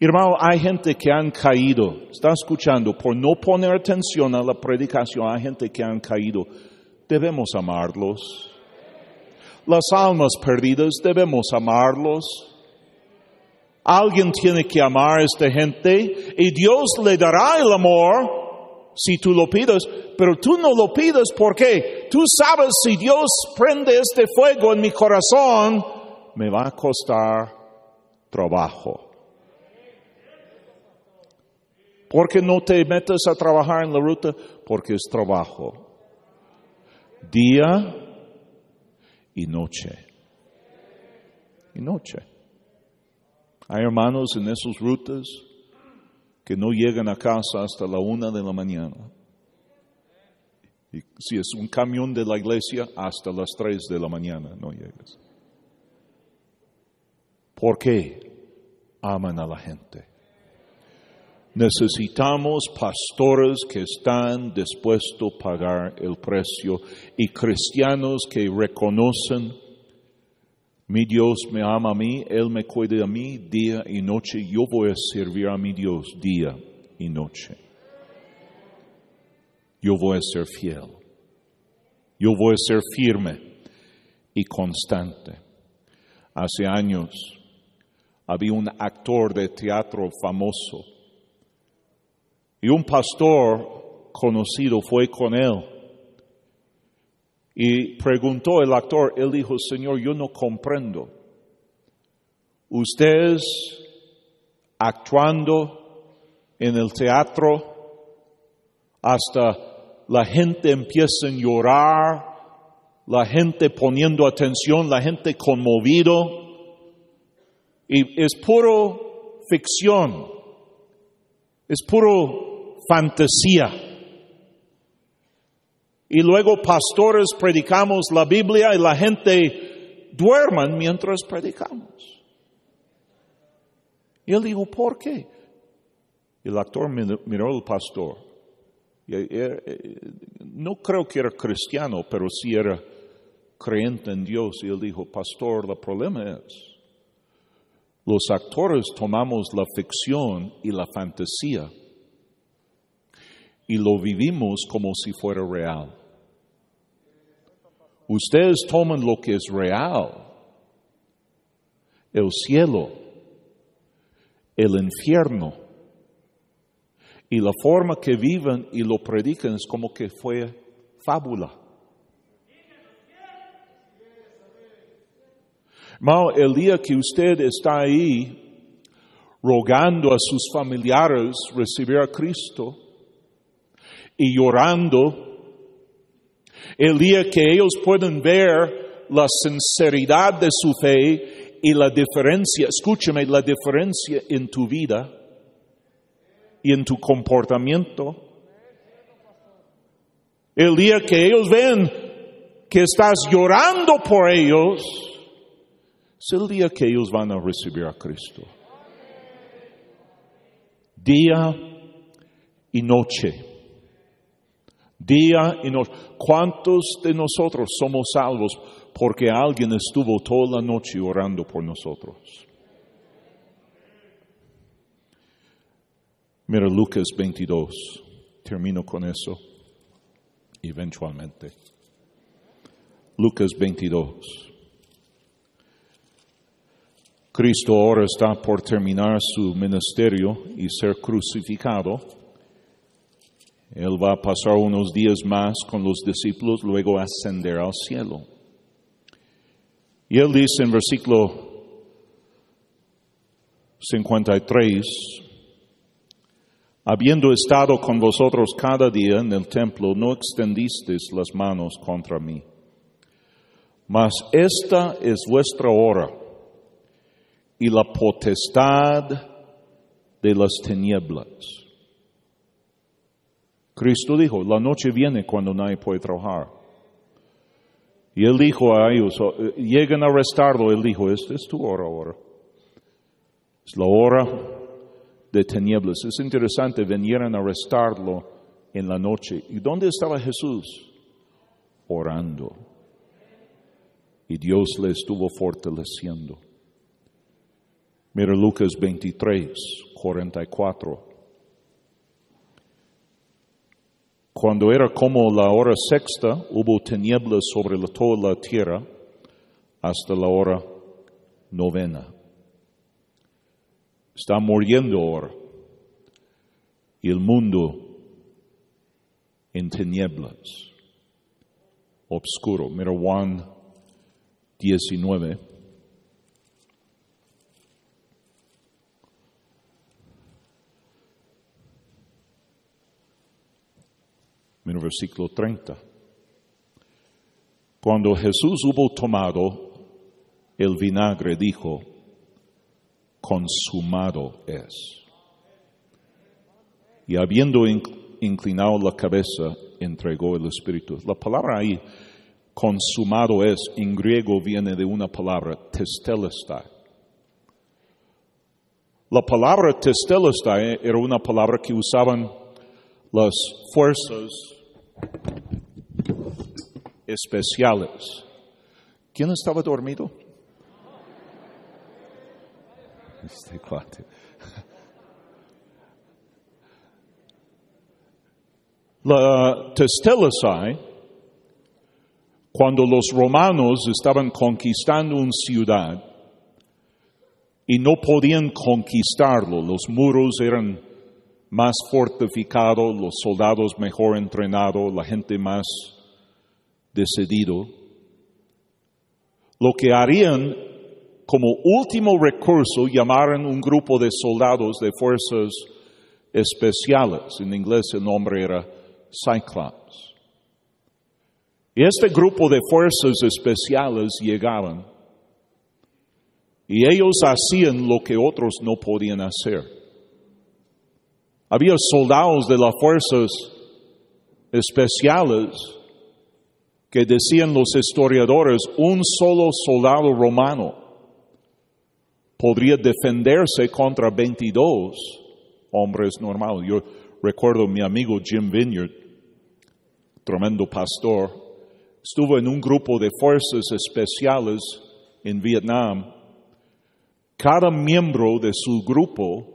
Hermano, hay gente que han caído, está escuchando, por no poner atención a la predicación, hay gente que han caído. Debemos amarlos. Las almas perdidas, debemos amarlos. Alguien tiene que amar a esta gente y Dios le dará el amor si tú lo pides, pero tú no lo pides porque tú sabes si Dios prende este fuego en mi corazón, me va a costar trabajo. ¿Por qué no te metes a trabajar en la ruta? Porque es trabajo. Día y noche. Y noche. Hay hermanos en esas rutas que no llegan a casa hasta la una de la mañana. Y si es un camión de la iglesia, hasta las tres de la mañana no llegas. ¿Por qué aman a la gente? Necesitamos pastores que están dispuestos a pagar el precio y cristianos que reconocen mi Dios me ama a mí, Él me cuida a mí día y noche. Yo voy a servir a mi Dios día y noche. Yo voy a ser fiel. Yo voy a ser firme y constante. Hace años había un actor de teatro famoso y un pastor conocido fue con él y preguntó el actor, él dijo, Señor, yo no comprendo. Ustedes actuando en el teatro hasta la gente empieza a llorar la gente poniendo atención, la gente conmovido. Y es puro ficción, es puro fantasía. Y luego pastores predicamos la Biblia y la gente duerman mientras predicamos. Y él dijo, ¿por qué? El actor miró al pastor. Eh, no creo que era cristiano, pero sí era creyente en Dios. Y él dijo, pastor, el problema es, los actores tomamos la ficción y la fantasía y lo vivimos como si fuera real. Ustedes toman lo que es real, el cielo, el infierno, y la forma que viven y lo predican es como que fue fábula. el día que usted está ahí rogando a sus familiares recibir a Cristo y llorando, el día que ellos pueden ver la sinceridad de su fe y la diferencia, escúchame, la diferencia en tu vida y en tu comportamiento, el día que ellos ven que estás llorando por ellos, es el día que ellos van a recibir a Cristo. Día y noche. Día y noche. ¿Cuántos de nosotros somos salvos porque alguien estuvo toda la noche orando por nosotros? Mira Lucas 22. Termino con eso eventualmente. Lucas 22. Cristo ahora está por terminar su ministerio y ser crucificado. Él va a pasar unos días más con los discípulos, luego ascender al cielo. Y él dice en versículo 53, habiendo estado con vosotros cada día en el templo, no extendisteis las manos contra mí. Mas esta es vuestra hora y la potestad de las tinieblas. Cristo dijo, la noche viene cuando nadie puede trabajar. Y él dijo a ellos, oh, eh, lleguen a arrestarlo, él dijo, esta es tu hora ahora. Es la hora de tinieblas. Es interesante, vinieron a arrestarlo en la noche. ¿Y dónde estaba Jesús? Orando. Y Dios le estuvo fortaleciendo. Mira Lucas 23, 44. Cuando era como la hora sexta, hubo tinieblas sobre toda la tierra hasta la hora novena. Está muriendo ahora. Y el mundo en tinieblas, obscuro. Mira Juan 19. En versículo 30. Cuando Jesús hubo tomado el vinagre, dijo, consumado es. Y habiendo inclinado la cabeza, entregó el Espíritu. La palabra ahí, consumado es, en griego viene de una palabra, testelestai. La palabra testelestai era una palabra que usaban las fuerzas especiales. ¿Quién estaba dormido? Este cuate. La Testelesai, cuando los romanos estaban conquistando una ciudad y no podían conquistarlo, los muros eran más fortificado, los soldados mejor entrenados, la gente más decidido, lo que harían como último recurso llamaron un grupo de soldados de fuerzas especiales. En inglés el nombre era Cyclops. Y este grupo de fuerzas especiales llegaban y ellos hacían lo que otros no podían hacer. Había soldados de las fuerzas especiales que decían los historiadores, un solo soldado romano podría defenderse contra 22 hombres normales. Yo recuerdo mi amigo Jim Vineyard, tremendo pastor, estuvo en un grupo de fuerzas especiales en Vietnam. Cada miembro de su grupo,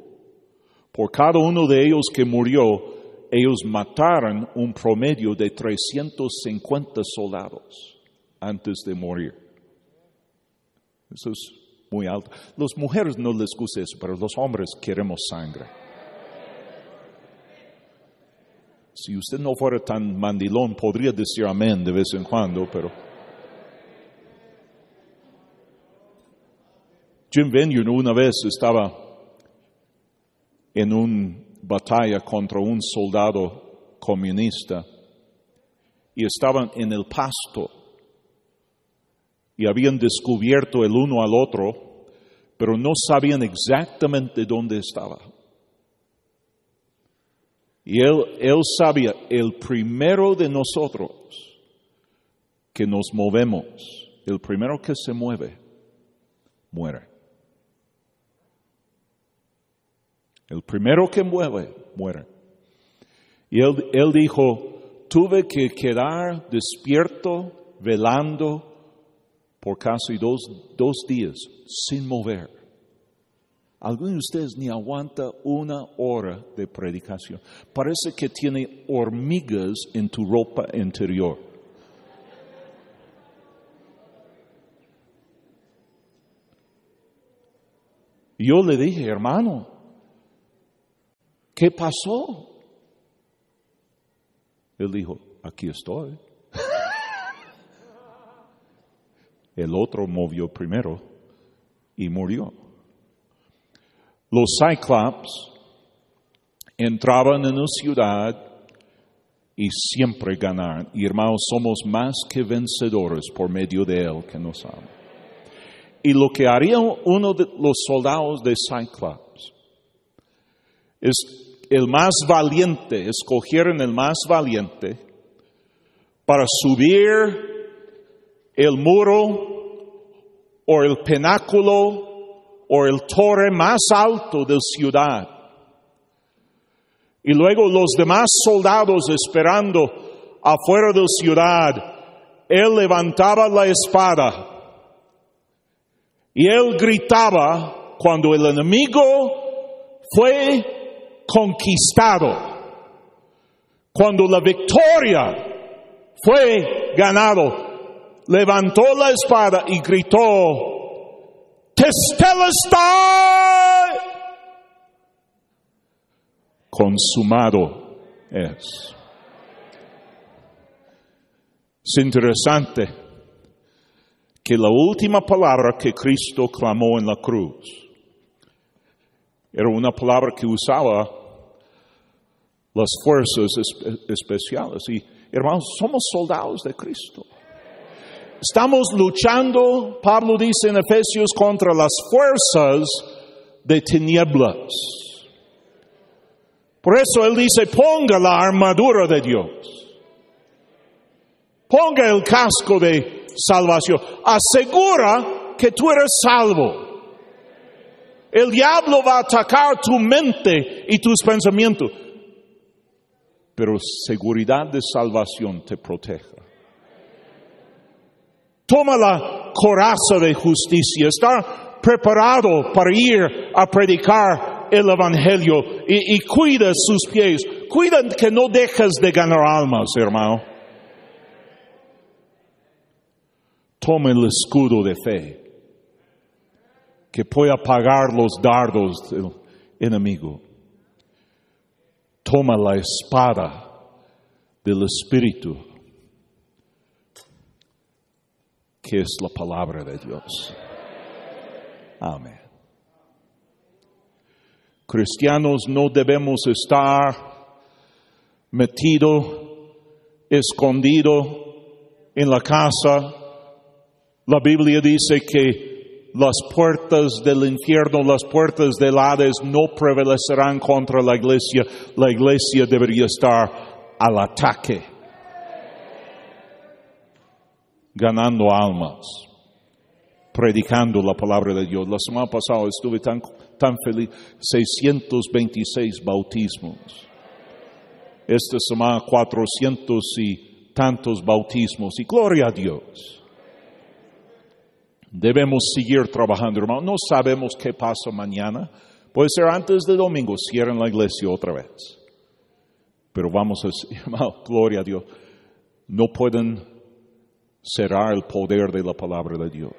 por cada uno de ellos que murió, ellos mataron un promedio de 350 soldados antes de morir. Eso es muy alto. Las mujeres no les gusta eso, pero los hombres queremos sangre. Si usted no fuera tan mandilón, podría decir amén de vez en cuando, pero... Jim Vineyard una vez estaba en una batalla contra un soldado comunista y estaban en el pasto y habían descubierto el uno al otro, pero no sabían exactamente dónde estaba. Y él, él sabía, el primero de nosotros que nos movemos, el primero que se mueve, muere. El primero que mueve, muere. Y él, él dijo, tuve que quedar despierto, velando por casi dos, dos días, sin mover. Algunos de ustedes ni aguanta una hora de predicación. Parece que tiene hormigas en tu ropa interior. Yo le dije, hermano, ¿qué pasó? Él dijo, aquí estoy. El otro movió primero y murió. Los Cyclops entraban en la ciudad y siempre ganaron. Y hermanos, somos más que vencedores por medio de Él que nos ama. Y lo que haría uno de los soldados de Cyclops es el más valiente, escogieron el más valiente para subir el muro o el penáculo o el torre más alto de la ciudad. Y luego los demás soldados esperando afuera de la ciudad, él levantaba la espada y él gritaba cuando el enemigo fue conquistado, cuando la victoria fue ganado, levantó la espada y gritó, Testelestai, consumado es. Es interesante que la última palabra que Cristo clamó en la cruz era una palabra que usaba las fuerzas especiales. Y hermanos, somos soldados de Cristo. Estamos luchando, Pablo dice en Efesios, contra las fuerzas de tinieblas. Por eso él dice, ponga la armadura de Dios. Ponga el casco de salvación. Asegura que tú eres salvo. El diablo va a atacar tu mente y tus pensamientos. Pero seguridad de salvación te proteja. Toma la coraza de justicia. Está preparado para ir a predicar el Evangelio y, cuida sus pies. Cuida que no dejes de ganar almas, hermano. Toma el escudo de fe que puede apagar los dardos del enemigo. Toma la espada del Espíritu que es la palabra de Dios. Amén. Cristianos no debemos estar metido, escondido en la casa, la Biblia dice que las puertas del infierno, las puertas del Hades no prevalecerán contra la iglesia. La iglesia debería estar al ataque, ganando almas, predicando la palabra de Dios. La semana pasada estuve tan, tan feliz, 626 bautismos. Esta semana 400 y tantos bautismos y gloria a Dios. Debemos seguir trabajando, hermano. No sabemos qué pasa mañana. Puede ser antes de domingo, cierren la iglesia otra vez. Pero vamos a hermano, gloria a Dios. No pueden cerrar el poder de la palabra de Dios.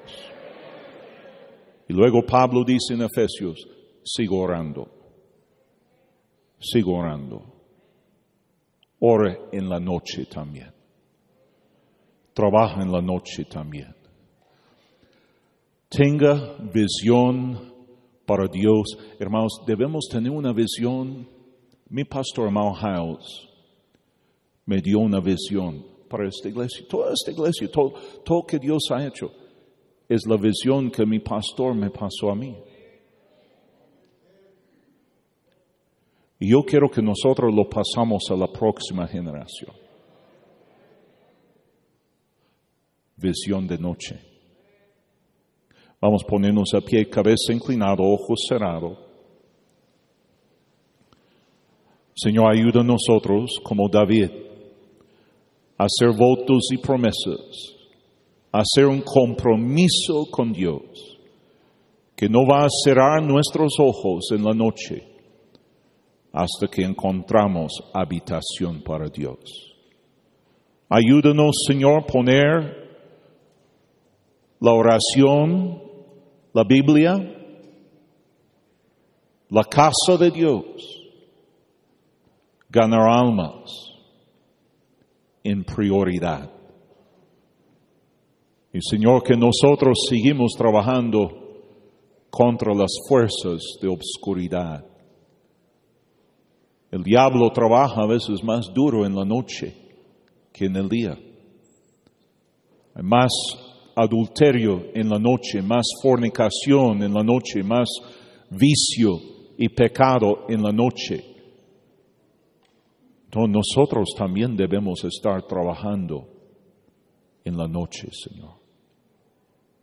Y luego Pablo dice en Efesios, sigo orando. Sigo orando. Ore en la noche también. Trabaja en la noche también. Tenga visión para Dios. Hermanos, debemos tener una visión. Mi pastor Mal House me dio una visión para esta iglesia. Toda esta iglesia, todo, todo que Dios ha hecho, es la visión que mi pastor me pasó a mí. Y yo quiero que nosotros lo pasamos a la próxima generación. Visión de noche. Vamos a ponernos a pie, cabeza inclinada, ojos cerrados. Señor, ayuda a nosotros, como David, a hacer votos y promesas, a hacer un compromiso con Dios, que no va a cerrar nuestros ojos en la noche hasta que encontramos habitación para Dios. Ayúdanos, Señor, poner la oración, la Biblia, la casa de Dios, ganar almas en prioridad. Y Señor, que nosotros seguimos trabajando contra las fuerzas de obscuridad el diablo trabaja a veces más duro en la noche que en el día. Hay más adulterio en la noche, más fornicación en la noche, más vicio y pecado en la noche. Entonces nosotros también debemos estar trabajando en la noche, Señor,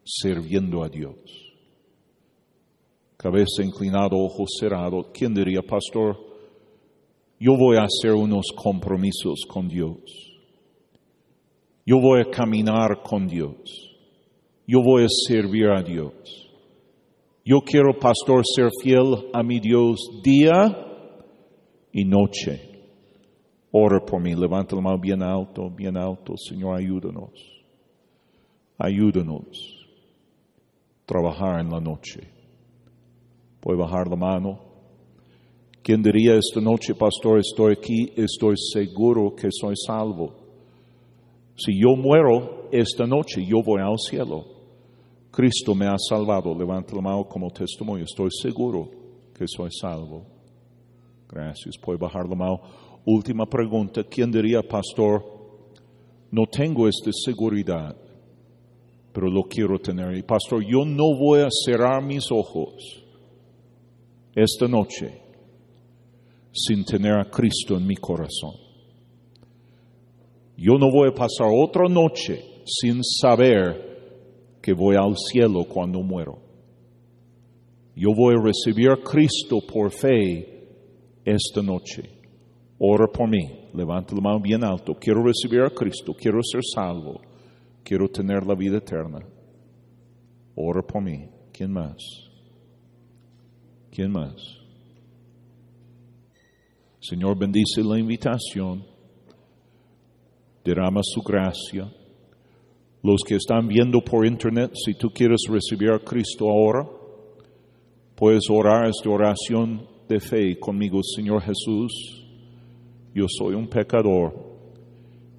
sirviendo a Dios. Cabeza inclinada, ojos cerrados. ¿Quién diría, pastor? yo voy a hacer unos compromisos con Dios. Yo voy a caminar con Dios. Yo voy a servir a Dios. Yo quiero, pastor, ser fiel a mi Dios día y noche. Ora por mí, levanta la mano bien alto, bien alto. Señor, ayúdanos. Ayúdanos. Trabajar en la noche. Puede bajar la mano. ¿Quién diría esta noche, pastor, estoy aquí, estoy seguro que soy salvo? Si yo muero esta noche, yo voy al cielo. Cristo me ha salvado. Levanta la mano como testimonio. Estoy seguro que soy salvo. Gracias. Puede bajar la mano. Última pregunta. ¿Quién diría, pastor? No tengo esta seguridad, pero lo quiero tener. Y pastor, yo no voy a cerrar mis ojos esta noche sin tener a Cristo en mi corazón. Yo no voy a pasar otra noche sin saber que voy al cielo cuando muero. Yo voy a recibir a Cristo por fe esta noche. Ora por mí, levanta la mano bien alto. Quiero recibir a Cristo, quiero ser salvo, quiero tener la vida eterna. Ora por mí. ¿Quién más? ¿Quién más? Señor, bendice la invitación, derrama su gracia. Los que están viendo por internet, si tú quieres recibir a Cristo ahora, puedes orar esta oración de fe conmigo, Señor Jesús. Yo soy un pecador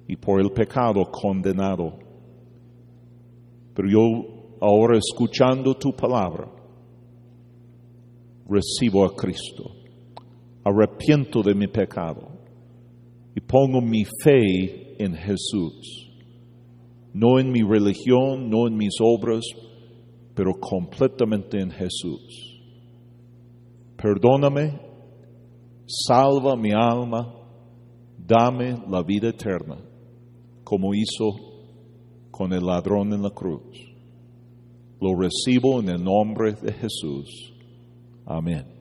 y por el pecado condenado. Pero yo ahora escuchando tu palabra, recibo a Cristo arrepiento de mi pecado y pongo mi fe en Jesús. No en mi religión, no en mis obras, pero completamente en Jesús. Perdóname, salva mi alma, dame la vida eterna, como hizo con el ladrón en la cruz. Lo recibo en el nombre de Jesús. Amén.